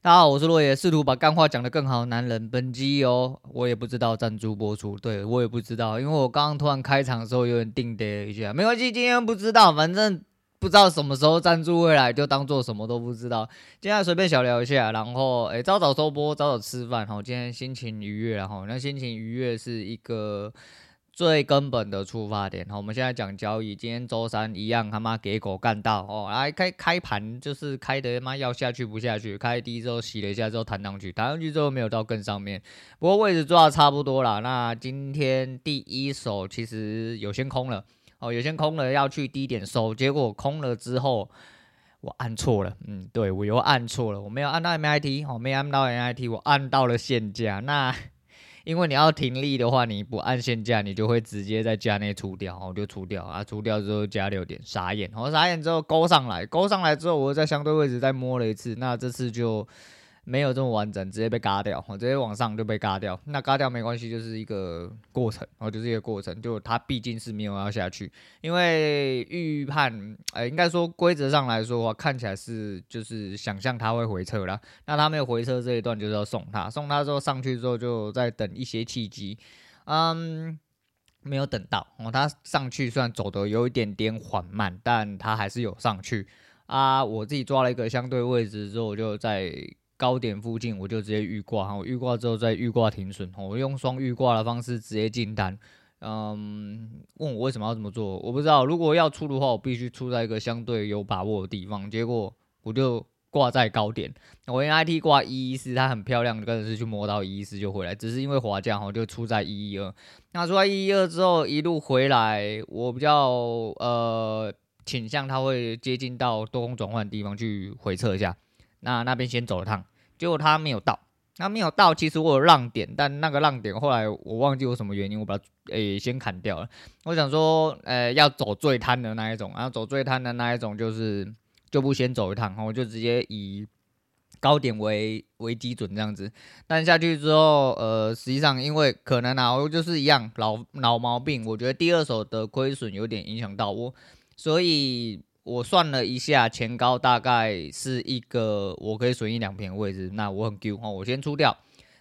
大家好，我是洛爷，试图把干话讲得更好的。男人本集哦，我也不知道赞助播出，对我也不知道，因为我刚刚突然开场的时候有点定的一下，没关系，今天不知道，反正不知道什么时候赞助未来，就当做什么都不知道。今天随便小聊一下，然后哎，早早收播，早早吃饭，哈，今天心情愉悦，然后那心情愉悦是一个。最根本的出发点，好，我们现在讲交易。今天周三一样，他妈给狗干到哦！来开开盘就是开的他妈要下去不下去，开低之后洗了一下之后弹上去，弹上去之后没有到更上面，不过位置抓的差不多了。那今天第一手其实有先空了哦，有先空了要去低点收，结果空了之后我按错了，嗯，对我又按错了，我没有按到 MIT，哦，没按到 MIT，我按到了现价那。因为你要停利的话，你不按现价，你就会直接在价内出掉，我就出掉啊，出掉之后加六点，傻眼，我傻眼之后勾上来，勾上来之后，我在相对位置再摸了一次，那这次就。没有这么完整，直接被嘎掉，我直接往上就被嘎掉。那嘎掉没关系，就是一个过程，哦，就是一个过程，就它毕竟是没有要下去，因为预判，呃，应该说规则上来说的话，看起来是就是想象它会回撤啦。那它没有回撤这一段，就是要送它，送它之后上去之后就再等一些契机，嗯，没有等到，哦，它上去虽然走得有一点点缓慢，但它还是有上去啊。我自己抓了一个相对位置之后，我就在。高点附近我就直接预挂，我预挂之后再预挂停损，我用双预挂的方式直接进单。嗯，问我为什么要这么做？我不知道。如果要出的话，我必须出在一个相对有把握的地方。结果我就挂在高点，我 NIT 挂一一四，它很漂亮，跟着是去摸到一一四就回来，只是因为滑价，我就出在一一二。那出在一一二之后一路回来，我比较呃倾向它会接近到多空转换的地方去回测一下。那那边先走一趟，结果他没有到，他没有到。其实我有浪点，但那个浪点后来我忘记有什么原因，我把它诶、先砍掉了。我想说，诶、要走最贪的那一种，然后走最贪的那一种就是就不先走一趟，我就直接以高点为为基准这样子。但下去之后，呃，实际上因为可能啊，我就是一样老老毛病，我觉得第二手的亏损有点影响到我，所以。我算了一下，前高大概是一个我可以损一两片的位置，那我很 Q 哦，我先出掉。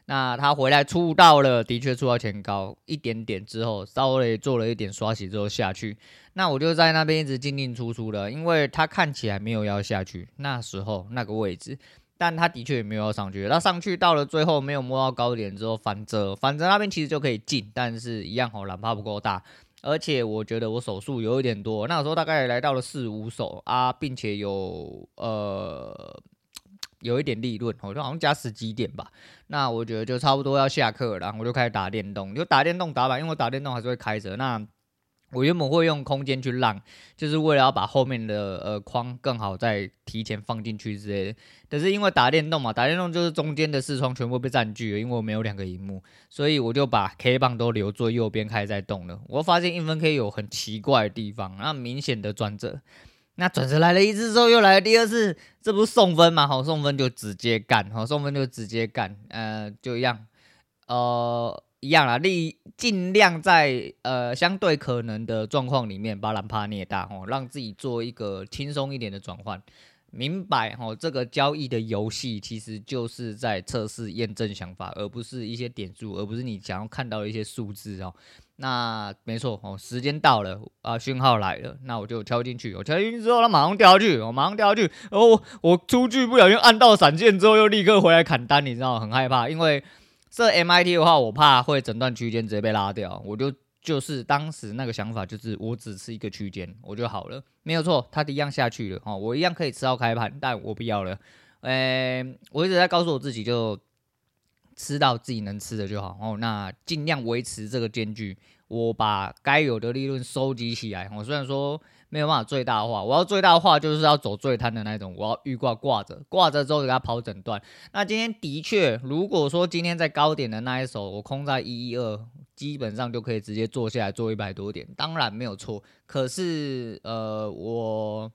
那他回来出到了，的确出到前高一点点之后，稍微做了一点刷洗之后下去，那我就在那边一直进进出出的，因为他看起来没有要下去，那时候那个位置，但他的确也没有要上去。他上去到了最后没有摸到高点之后翻折，反正那边其实就可以进，但是一样哦，哪怕不够大。而且我觉得我手速有一点多，那时候大概来到了四五手啊，并且有呃有一点利润，我就好像加十几点吧。那我觉得就差不多要下课了，然后我就开始打电动，就打电动打板，因为我打电动还是会开着那。我原本会用空间去让，就是为了要把后面的呃框更好再提前放进去之类的。可是因为打电动嘛，打电动就是中间的视窗全部被占据了，因为我没有两个荧幕，所以我就把 K 棒都留作右边开始在动了。我发现英分 K 有很奇怪的地方，那明显的转折，那转折来了一次之后又来了第二次，这不是送分嘛？好，送分就直接干，好，送分就直接干，呃，就一样，呃。一样啦，力尽量在呃相对可能的状况里面把蓝趴捏大哦，让自己做一个轻松一点的转换。明白哦，这个交易的游戏其实就是在测试验证想法，而不是一些点数，而不是你想要看到的一些数字哦。那没错哦，时间到了啊，讯号来了，那我就敲进去。我敲进去之后，它马上掉下去，我马上掉下去。然后我出去不小心按到闪现之后，又立刻回来砍单，你知道，很害怕，因为。这 MIT 的话，我怕会整段区间直接被拉掉，我就就是当时那个想法，就是我只吃一个区间我就好了，没有错，它一样下去了。哦，我一样可以吃到开盘，但我不要了，诶，我一直在告诉我自己，就吃到自己能吃的就好，哦，那尽量维持这个间距，我把该有的利润收集起来，我虽然说。没有办法最大化，我要最大化就是要走最贪的那种，我要预挂挂着，挂着之后给它跑整段。那今天的确，如果说今天在高点的那一手，我空在一一二，基本上就可以直接做下来做一百多点，当然没有错。可是呃，我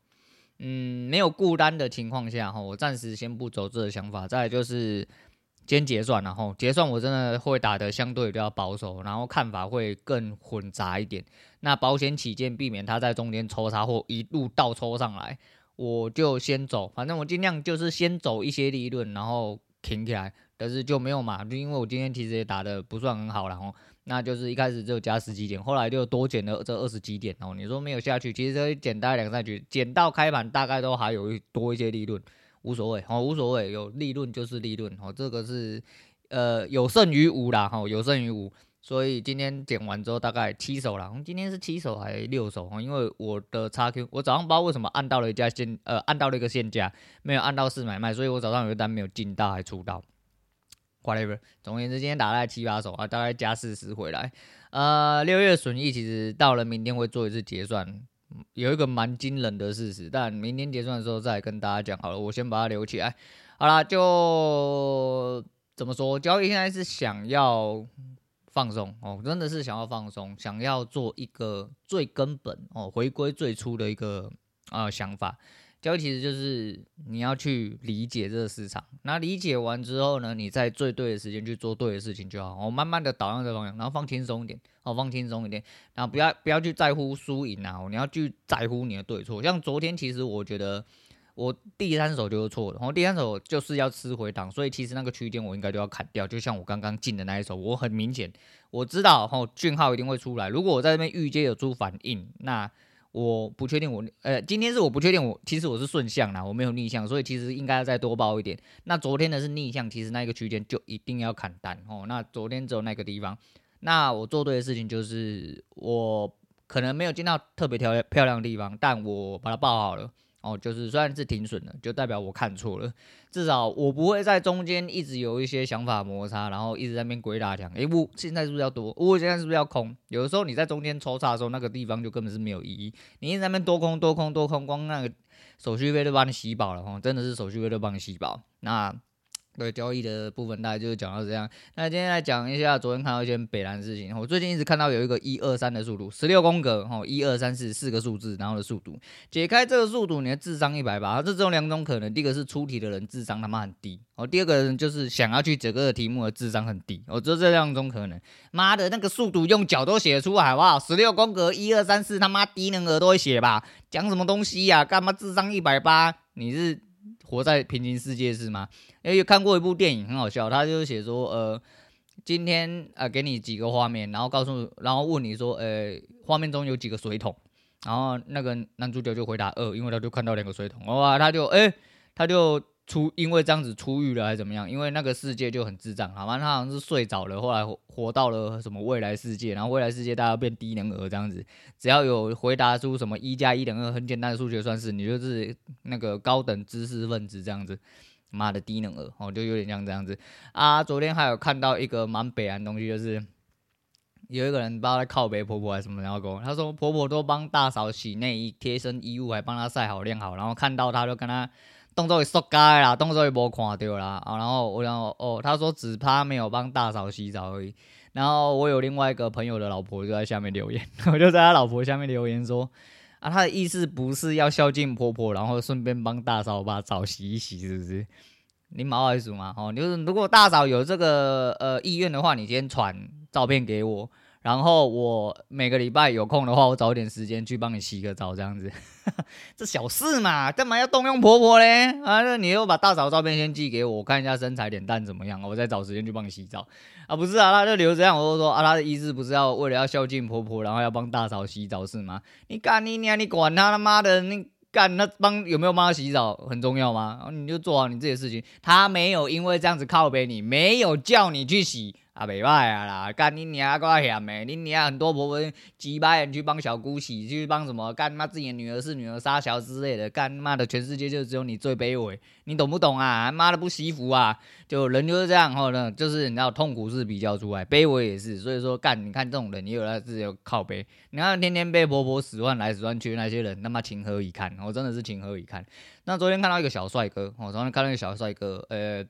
嗯没有顾单的情况下哈，我暂时先不走这个想法。再来就是。先结算，然后结算，我真的会打得相对比较保守，然后看法会更混杂一点。那保险起见，避免它在中间抽插或一路倒抽上来，我就先走，反正我尽量就是先走一些利润，然后停起来。但是就没有嘛，就因为我今天其实也打得不算很好，然后那就是一开始只有加十几点，后来就多减了这二十几点。然后你说没有下去，其实这减大概两三局，减到开盘大概都还有多一些利润，无所谓，哦，无所谓，有利润就是利润，哦，这个是呃有胜于无啦，哈，有胜于无。所以今天减完之后大概七手了，今天是七手还是六手啊？因为我的 XQ，我早上不知道为什么按到了一家限，呃，按到了一个限价，没有按到试买卖，所以我早上有一单没有进到还出到，whatever。总而言之，今天打了七八手啊，大概加四十回来。呃，六月损益其实到了明天会做一次结算，有一个蛮惊人的事实，但明天结算的时候再跟大家讲好了。我先把它留起来。好啦，就怎么说？交易现在是想要。放松哦，真的是想要放松，想要做一个最根本哦，回归最初的一个啊、想法。交易其实就是你要去理解这个市场，那理解完之后呢，你在最对的时间去做对的事情就好。我、哦、慢慢的导向这方向，然后放轻松一点，哦，放轻松一点，然后不要不要去在乎输赢啊，你要去在乎你的对错。像昨天，其实我觉得。我第三手就是错的，然后第三手就是要吃回档，所以其实那个区间我应该就要砍掉。就像我刚刚进的那一手，我很明显我知道吼讯号一定会出来。如果我在这边预接有出反应，那我不确定我呃今天是我不确定我其实我是顺向啦，我没有逆向，所以其实应该要再多报一点。那昨天的是逆向，其实那个区间就一定要砍单哦。那昨天只有那个地方，那我做对的事情就是我可能没有见到特别漂漂亮的地方，但我把它报好了。哦，就是虽然是停损了，就代表我看错了。至少我不会在中间一直有一些想法摩擦，然后一直在那边鬼打墙。诶、欸，我现在是不是要多？我现在是不是要空？有的时候你在中间抽插的时候，那个地方就根本是没有意义。你一直在那边多空多空多空，光那个手续费都帮你洗饱了，哦，真的是手续费都帮你洗饱。那。对交易的部分，大概就是讲到这样。那今天来讲一下昨天看到一件北兰的事情。我最近一直看到有一个一二三的速度，十六宫格，吼，一二三四四个数字，然后的速度。解开这个速度，你的智商一百八。这只有两种可能，第一个是出题的人智商他妈很低，哦，第二个人就是想要去解这个题目的智商很低。哦，就这两种可能。妈的，那个速度用脚都写出来，好不好？十六宫格，一二三四，他妈低能儿都会写吧？讲什么东西呀、干嘛智商一百八？你是？活在平行世界是吗？因为有看过一部电影很好笑，他就写说，呃，今天啊给你几个画面，然后告诉，然后问你说，呃，画面中有几个水桶，然后那个男主角就回答二，因为他就看到两个水桶，哇，他就哎，他就。出因为这样子出狱了还是怎么样？因为那个世界就很智障，好吗？他好像是睡着了，后来活到了什么未来世界，然后未来世界大家变低能儿这样子，只要有回答出什么一加一等于二很简单的数学算式，你就是那个高等知识分子这样子，妈的低能儿哦，就有点像这样子啊。昨天还有看到一个蛮北岸的东西，就是有一个人不知道在靠北婆婆还是什么，然后跟我他说婆婆都帮大嫂洗内衣、贴身衣物，还帮她晒好晾好，然后看到他就跟他。动作也缩该啦，动作也没看到啦啊。然后我然后哦，他说只怕没有帮大嫂洗澡而已。然后我有另外一个朋友的老婆就在下面留言，我就在他老婆下面留言说啊，他的意思不是要孝敬婆婆，然后顺便帮大嫂把澡洗一洗，是不是？你毛还数吗？哦，就是如果大嫂有这个呃意愿的话，你先传照片给我。然后我每个礼拜有空的话，我找点时间去帮你洗个澡，这样子，这小事嘛，干嘛要动用婆婆嘞？啊，那你又把大嫂照片先寄给我，我看一下身材脸蛋怎么样，我再找时间去帮你洗澡啊？不是啊，那就留这样，我就说啊，他的意思不是要为了要孝敬婆婆，然后要帮大嫂洗澡是吗？你干你娘，你管他他妈的，你干那帮有没有帮他洗澡很重要吗？然后你就做好你自己的事情，他没有因为这样子靠背你，没有叫你去洗。啊，袂歹啊啦！干你娘个险诶！你娘很多婆婆几百人去帮小姑洗，去帮什么？干妈自己的女儿是女儿杀小之类的，干妈的全世界就只有你最卑微，你懂不懂啊？妈的不惜福啊！就人就是这样，后呢，就是你知道痛苦是比较出来，卑微也是。所以说干，你看这种人，也有他自己靠背。你看天天被婆婆使唤来使唤去那些人，他妈情何以堪？我真的是情何以堪。那昨天看到一个小帅哥，我昨天看到一个小帅哥，呃。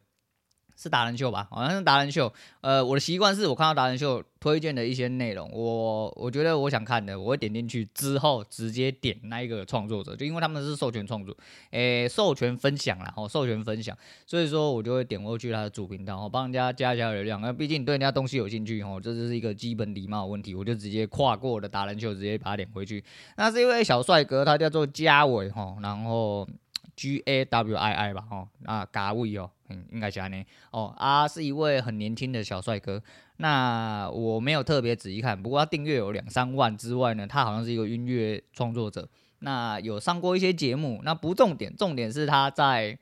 是达人秀吧？好像是达人秀。呃，我的习惯是我看到达人秀推荐的一些内容，我我觉得我想看的，我会点进去之后直接点那一个创作者，就因为他们是授权创作，诶、授权分享啦，哦，授权分享，所以说我就会点过去他的主频道，哦，帮人家加一下流量。那毕竟你对人家东西有兴趣，哦，这就是一个基本礼貌问题，我就直接跨过我的达人秀，直接把它点回去。那是一位小帅哥，他叫做嘉伟，哈，然后。G A W I I 吧，哦，啊，嘎位哦，嗯，应该是安尼哦，啊，是一位很年轻的小帅哥。那我没有特别仔细看，不过他订阅有两三万之外呢，他好像是一个音乐创作者。那有上过一些节目，那不重点，重点是他在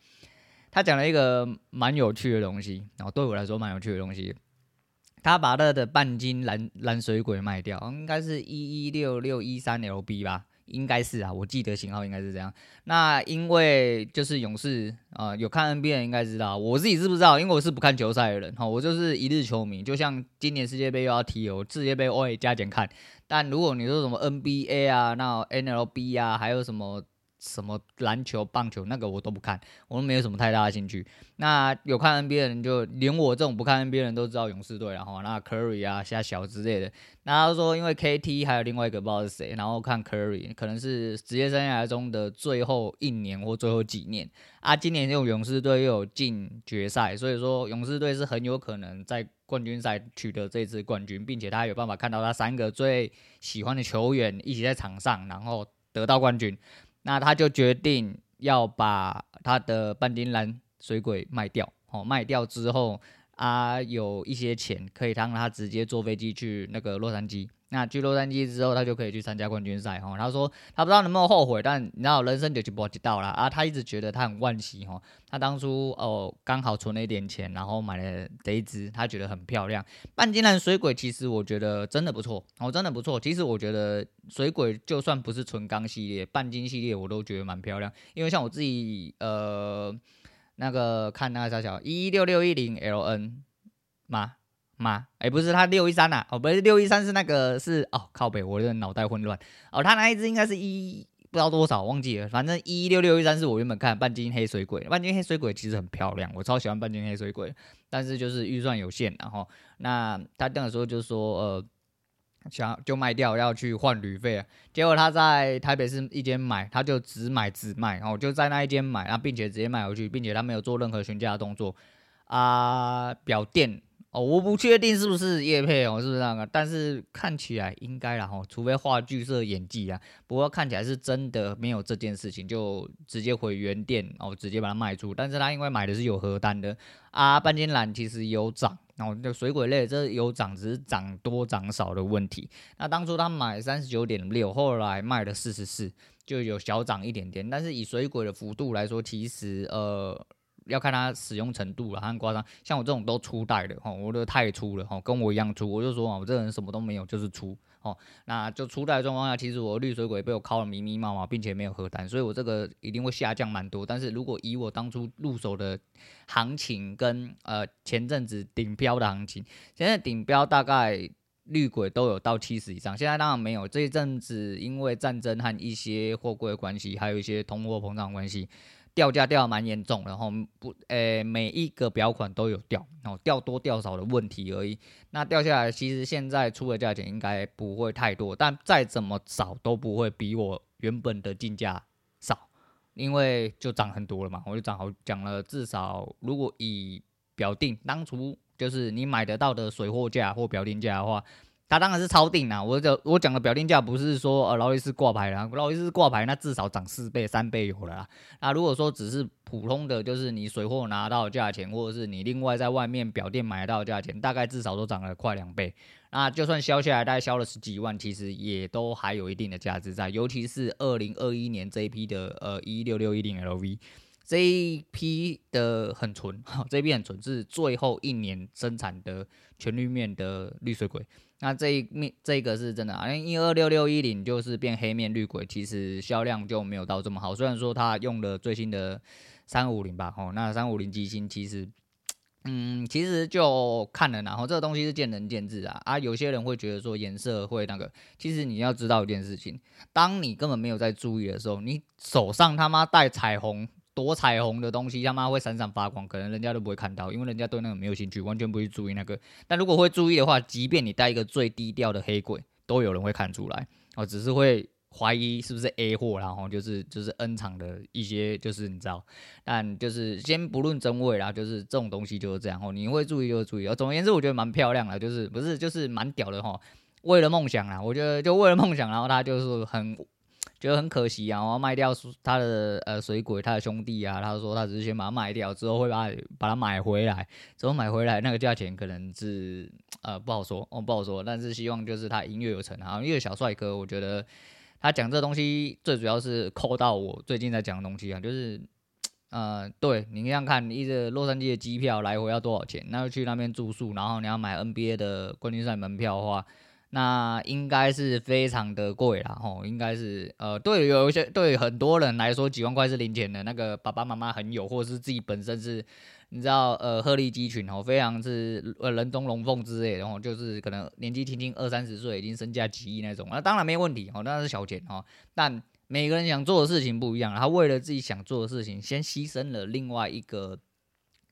他讲了一个蛮有趣的东西，然后对我来说蛮有趣的东西。他把他的半斤蓝蓝水鬼卖掉，应该是一一六六一三 L B 吧。应该是啊，我记得型号应该是这样。那因为就是勇士啊、有看 NBA 应该知道，我自己是不知道，因为我是不看球赛的人哈，我就是一日球迷。就像今年世界杯又要踢哦，世界杯我也加减看。但如果你说什么 NBA 啊，那 NLB 啊，还有什么？什么篮球、棒球那个我都不看，我都没有什么太大的兴趣。那有看 NBA 的人，就连我这种不看 NBA 的人都知道勇士队，然后那 Curry 啊、虾小之类的。那他说，因为 KT 还有另外一个不知道是谁，然后看 Curry 可能是职业生涯中的最后一年或最后几年啊。今年用勇士队又有进决赛，所以说勇士队是很有可能在冠军赛取得这次冠军，并且他有办法看到他三个最喜欢的球员一起在场上，然后得到冠军。那他就决定要把他的半丁兰水鬼卖掉，哦，卖掉之后啊，有一些钱可以让他直接坐飞机去那个洛杉矶。那去洛杉矶之后，他就可以去参加冠军赛哈。他说他不知道能不能后悔，但你知道人生就就不知道了啊。他一直觉得他很惋惜哈。他当初哦刚好存了一点钱，然后买了这一支，他觉得很漂亮。半斤蓝水鬼其实我觉得真的不错哦，真的不错。其实我觉得水鬼就算不是纯钢系列，半斤系列我都觉得蛮漂亮。因为像我自己呃那个看那个小小一六六一零 LN 吗？吗？哎，不是，他六一三呐，哦，不是六一三，是那个是哦，靠北，我的脑袋混乱。哦，他那一只应该是一不知道多少，忘记了，反正一六六一三是我原本看半斤黑水鬼，半斤黑水鬼其实很漂亮，我超喜欢半斤黑水鬼，但是就是预算有限，然后那他那个时候就说呃，想就卖掉要去换旅费啊，结果他在台北市一间买，他就只买只卖，然后就在那一间买，然后并且直接卖回去，并且他没有做任何询价的动作啊，表店。哦，我不确定是不是叶配哦，是不是那个？但是看起来应该啦吼，除非话剧社演技啊。不过看起来是真的没有这件事情，就直接回原店哦，直接把它卖出。但是他因为买的是有核单的啊，半斤蓝其实有涨，然后就水鬼类这有涨，只是涨多涨少的问题。那当初他买三十九点六，后来卖了四十四，就有小涨一点点。但是以水鬼的幅度来说，其实呃。要看它使用程度了，很夸张。像我这种都初代的哈，我的太粗了哈，跟我一样粗。我就说啊，我这个人什么都没有，就是粗哦。那就初代状况下，其实我绿水鬼被我敲了密密麻麻，并且没有核单，所以我这个一定会下降蛮多。但是如果以我当初入手的行情跟呃前阵子顶标的行情，现在顶标大概绿鬼都有到七十以上，现在当然没有。这一阵子因为战争和一些货柜关系，还有一些通货膨胀关系。掉价掉的蛮严重，然后不，诶、每一个表款都有掉，然后掉多掉少的问题而已。那掉下来，其实现在出的价钱应该不会太多，但再怎么少都不会比我原本的进价少，因为就涨很多了嘛。我就涨好讲了，至少如果以表定当初就是你买得到的水货价或表定价的话。他当然是超定啦，我就我讲的表定价不是说呃劳力士挂牌啦，劳力士挂牌那至少涨四倍三倍有了啦。那如果说只是普通的，就是你水货拿到价钱，或者是你另外在外面表店买到价钱，大概至少都涨了快两倍。那就算销下来，大概销了十几万，其实也都还有一定的价值在。尤其是二零二一年这一批的呃一六六一零 LV 这一批的很纯，这一批很纯是最后一年生产的全绿面的绿水鬼。那这一面这个是真的啊，因为一二六六一零就是变黑面绿鬼，其实销量就没有到这么好。虽然说它用了最新的三五零吧，吼，那三五零机芯其实，嗯，其实就看了，然后这个东西是见仁见智啊。啊，有些人会觉得说颜色会那个，其实你要知道一件事情，当你根本没有在注意的时候，你手上他妈带彩虹。多彩虹的东西，他妈会闪闪发光，可能人家都不会看到，因为人家对那个没有兴趣，完全不会注意那个。但如果会注意的话，即便你带一个最低调的黑鬼，都有人会看出来哦，只是会。怀疑 是不是 A 货，然后就是就是 N 厂的一些，就是你知道，但就是先不论真伪啦，就是这种东西就是这样哦，你会注意就会注意哦。总而言之，我觉得蛮漂亮的，就是不是就是蛮屌的哈。为了梦想啊，我觉得就为了梦想，然后他就是很觉得很可惜啊，我要卖掉他的呃水鬼，他的兄弟啊，他说他只是先把它卖掉，之后会把把它买回来，之后买回来那个价钱可能是呃不好说哦不好说，但是希望就是他音乐有成啊，因为小帅哥我觉得。他讲这东西最主要是扣到我最近在讲的东西啊，就是，呃，对，你这样看，一个洛杉矶的机票来回要多少钱？那要去那边住宿，然后你要买 NBA 的冠军赛门票的话，那应该是非常的贵啦，吼，应该是，呃，对，有一些对很多人来说，几万块是零钱的。那个爸爸妈妈很有，或者是自己本身是。你知道，呃，鹤立鸡群哦，非常是呃人中龙凤之类的，然后就是可能年纪轻轻二三十岁，已经身价几亿那种，那当然没问题哦，那是小钱哦。但每个人想做的事情不一样，他为了自己想做的事情，先牺牲了另外一个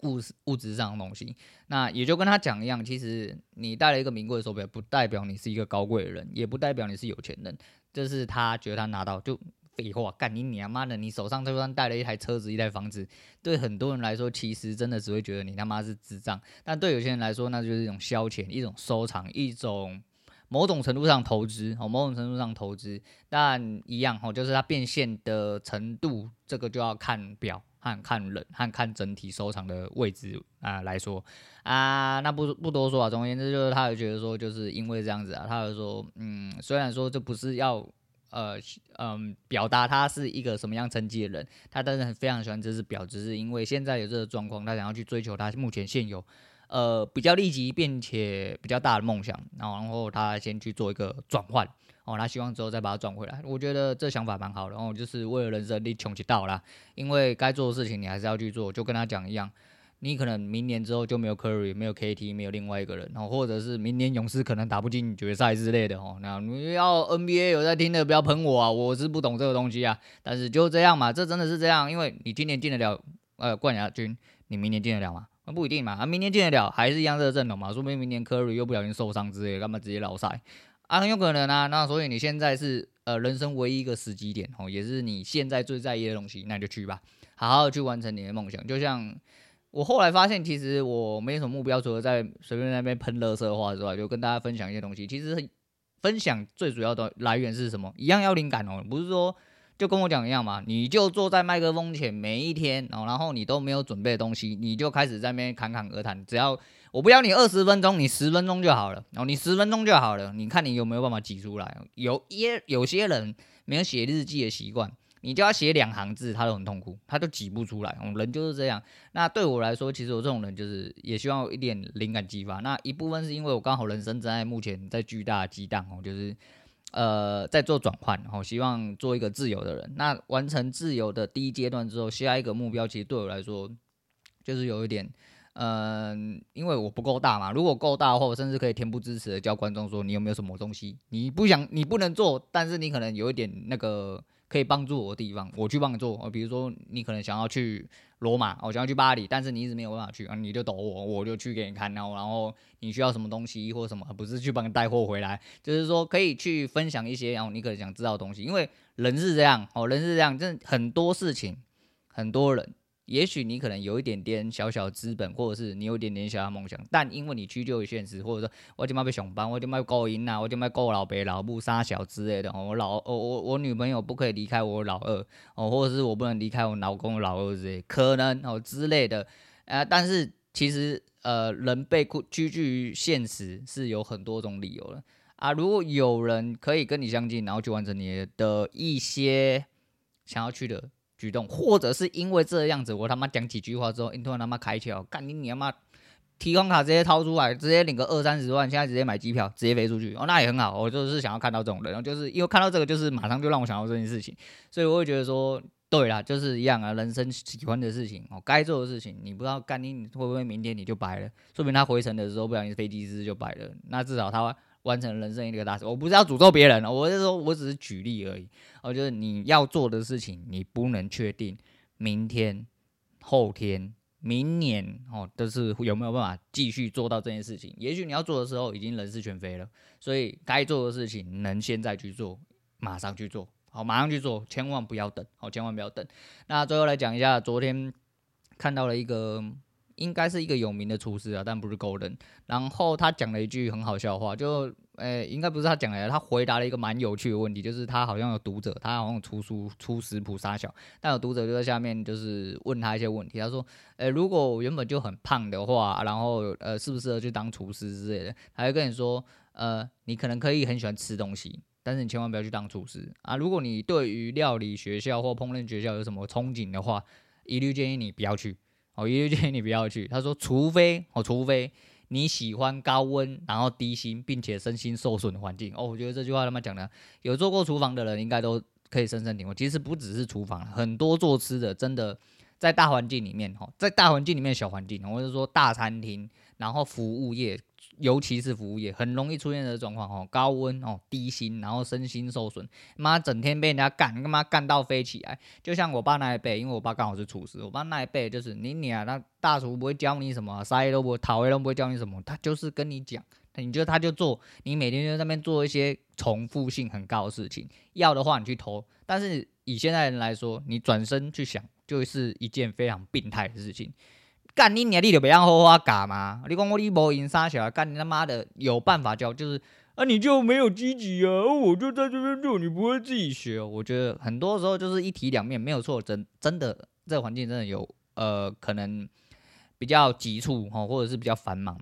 物物质上的东西。那也就跟他讲一样，其实你戴了一个名贵的手表，不代表你是一个高贵的人，也不代表你是有钱人，这是他觉得他拿到就。废话，干你娘妈的！你手上就算带了一台车子、一台房子，对很多人来说，其实真的只会觉得你他妈是智障。但对有些人来说，那就是一种消遣、一种收藏、一种某种程度上投资哦，某种程度上投资。但一样哦，就是它变现的程度，这个就要看表和看人和看整体收藏的位置啊来说啊。那不不多说啊，总而言之，就是他有觉得说，就是因为这样子啊，他有说，嗯，虽然说这不是要。呃，嗯，表达他是一个什么样成绩的人，他当然非常喜欢这只表，只是因为现在有这个状况，他想要去追求他目前现有，呃，比较立即并且比较大的梦想，然后他先去做一个转换，哦，他希望之后再把它转回来，我觉得这想法蛮好的，然后就是为了人生你穷起到啦，因为该做的事情你还是要去做，就跟他讲一样。你可能明年之后就没有 Curry，没有 KT，没有另外一个人，然哦，或者是明年勇士可能打不进决赛之类的，哦，那你要 NBA 有在听的不要喷我啊，我是不懂这个东西啊，但是就这样嘛，这真的是这样，因为你今年进得了呃冠亚军，你明年进得了吗？那不一定嘛，啊，明年进得了还是一样的阵容嘛，说不定明年 Curry 又不小心受伤之类的，干嘛直接老赛啊，很有可能啊，那所以你现在是呃人生唯一一个时机点，哦，也是你现在最在意的东西，那就去吧，好好去完成你的梦想，就像。我后来发现，其实我没什么目标，除了在随便那边喷垃圾话之外，就跟大家分享一些东西。其实分享最主要的来源是什么？一样要灵感哦，不是说就跟我讲一样嘛，你就坐在麦克风前每一天，然后你都没有准备的东西，你就开始在那边侃侃而谈。只要我不要你二十分钟，你十分钟就好了，然后你十分钟就好了，你看你有没有办法挤出来？有一有些人没有写日记的习惯。你叫他写两行字，他都很痛苦，他都挤不出来。人就是这样。那对我来说，其实我这种人就是也希望有一点灵感激发。那一部分是因为我刚好人生正在目前在巨大激荡哦，就是呃在做转换，哦，希望做一个自由的人。那完成自由的第一阶段之后，下一个目标其实对我来说就是有一点，嗯、因为我不够大嘛。如果够大的话，我甚至可以恬不知耻的教观众说，你有没有什么东西你不想你不能做，但是你可能有一点那个。可以帮助我的地方，我去帮你做。哦比如说，你可能想要去罗马，我想要去巴黎，但是你一直没有办法去，啊，你就抖我，我就去给你看。然后，然后你需要什么东西或什么，不是去帮你带货回来，就是说可以去分享一些，然后你可能想知道的东西。因为人是这样，哦，人是这样，真很多事情，很多人。也许你可能有一点点小小资本，或者是你有一点点小小梦想，但因为你屈就于现实，或者说我就卖被熊班，我就卖勾引呐，我就卖勾老北老母杀小之类的。我老我我我女朋友不可以离开我老二哦，或者是我不能离开我老公老二之类，可能哦之类的。呃，但是其实呃，人被屈居于现实是有很多种理由的啊。如果有人可以跟你相近，然后去完成你的一些想要去的。举动，或者是因为这样子，我他妈讲几句话之后，你突然他妈开窍，干你你他妈提款卡直接掏出来，直接领个二三十万，现在直接买机票，直接飞出去，哦，那也很好。我就是想要看到这种人，就是因为看到这个，就是马上就让我想到这件事情，所以我会觉得说，对啦，就是一样啊，人生喜欢的事情，哦，该做的事情，你不知道干你会不会明天你就白了，说明他回程的时候不小心飞机失事就白了，那至少他。完成人生一个大事，我不是要诅咒别人，我是说，我只是举例而已。哦，就是你要做的事情，你不能确定明天、后天、明年哦，都是有没有办法继续做到这件事情？也许你要做的时候已经人事全非了，所以该做的事情能现在去做，马上去做，好，马上去做，千万不要等，好，千万不要等。那最后来讲一下，昨天看到了一个。应该是一个有名的厨师啊，但不是 Golden。然后他讲了一句很好笑话，就，诶、应该不是他讲的，他回答了一个蛮有趣的问题，就是他好像有读者，他好像出书出食谱杀小，但有读者就在下面就是问他一些问题，他说，诶、如果我原本就很胖的话，然后呃，适不适合去当厨师之类的？他会跟你说，呃，你可能可以很喜欢吃东西，但是你千万不要去当厨师啊。如果你对于料理学校或烹饪学校有什么憧憬的话，一律建议你不要去。我一就建议你不要去。他说，除非哦，除非你喜欢高温，然后低薪，并且身心受损的环境。哦，我觉得这句话他妈讲的，有做过厨房的人应该都可以深深体会。其实不只是厨房，很多做吃的真的在大环境里面，哈，在大环境里面小环境，或者说大餐厅，然后服务业。尤其是服务业，很容易出现的状况哦，高温哦，低薪，然后身心受损，妈整天被人家干，干嘛干到飞起来？就像我爸那一辈，因为我爸刚好是厨师，我爸那一辈就是你你啊，那大厨不会教你什么，啥也都不会，讨厌都不会教你什么，他就是跟你讲，你觉得他就做，你每天就在那边做一些重复性很高的事情，要的话你去偷，但是以现在人来说，你转身去想，就是一件非常病态的事情。干你娘，你就不要好好干嘛？你讲我你无因啥小孩干你他妈的有办法教，就是啊你就没有积极啊，我就在这边做，你不会自己学。我觉得很多时候就是一体两面，没有错，真真的这个环境真的有呃可能比较急促哈，或者是比较繁忙，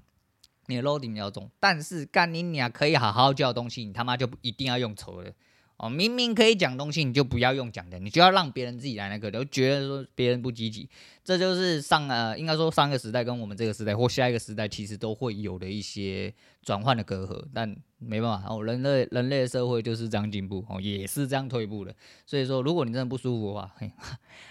你的 loading 比较重，但是干你娘可以好好教东西，你他妈就一定要用愁的。哦，明明可以讲东西，你就不要用讲的，你就要让别人自己来那个，都觉得说别人不积极，这就是上呃，应该说上个时代跟我们这个时代或下一个时代，其实都会有的一些转换的隔阂，但没办法哦，人类人类的社会就是这样进步哦，也是这样退步的，所以说如果你真的不舒服的话，嘿，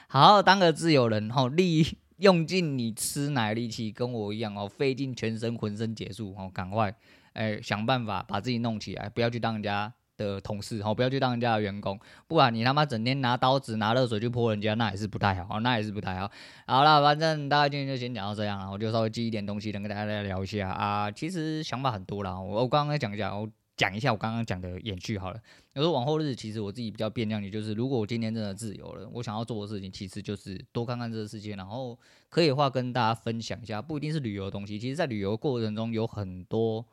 好好当个自由人哦，利用尽你吃奶力气，跟我一样哦，费尽全身浑身解数哦，赶快哎想办法把自己弄起来，不要去当人家的同事哦，不要去当人家的员工，不然你他妈整天拿刀子、拿热水去泼人家，那也是不太好，那也是不太好。好了，反正大家今天就先讲到这样了，我就稍微记一点东西，能跟大家来聊一下啊。其实想法很多啦，我我刚刚讲一下，我讲一下我刚刚讲的延续好了。有时候往后日子，其实我自己比较变量，的就是如果我今天真的自由了，我想要做的事情，其实就是多看看这个世界，然后可以的话跟大家分享一下，不一定是旅游的东西，其实在旅游过程中有很多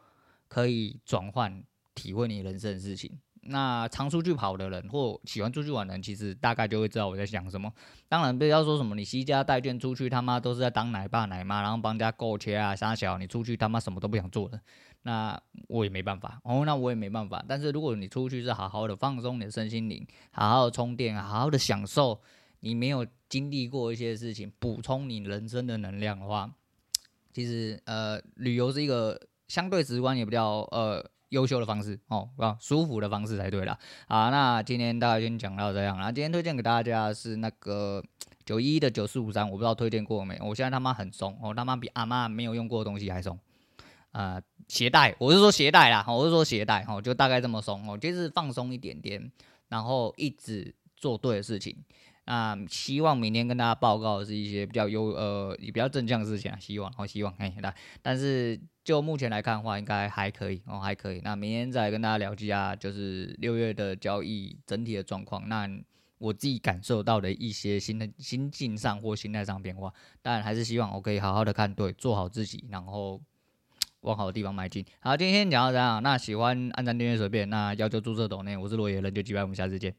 可以转换。体会你人生的事情，那常出去跑的人或喜欢出去玩的人，其实大概就会知道我在想什么。当然不要说什么你携家带眷出去，他妈都是在当奶爸奶妈，然后帮人家购车啊、杀小，你出去他妈什么都不想做的，那我也没办法哦，那我也没办法。但是如果你出去是好好的放松你的身心灵，好好的充电，好好的享受你没有经历过一些事情，补充你人生的能量的话，其实呃，旅游是一个相对直观也比较呃。优秀的方式哦，啊，舒服的方式才对啦。啊，那今天大概先讲到这样啦。今天推荐给大家是那个九一的九四五三，我不知道推荐过没？我现在他妈很松，我他妈比阿妈没有用过的东西还松。啊、呃，鞋带，我是说鞋带啦，我是说鞋带，哦，就大概这么松哦，就是放松一点点，然后一直做对的事情。那希望明天跟大家报告的是一些比较优呃，也比较正向的事情啊，希望，好希望，嘿，来，但是就目前来看的话，应该还可以哦，还可以。那明天再跟大家聊一下，就是六月的交易整体的状况，那我自己感受到的一些新的心境上或心态上变化，当然还是希望我可以好好的看对，做好自己，然后往好的地方迈进。好，今天讲到这样，那喜欢按赞订阅随便，那要求注册抖内，我是罗野人，就击败我们下次见。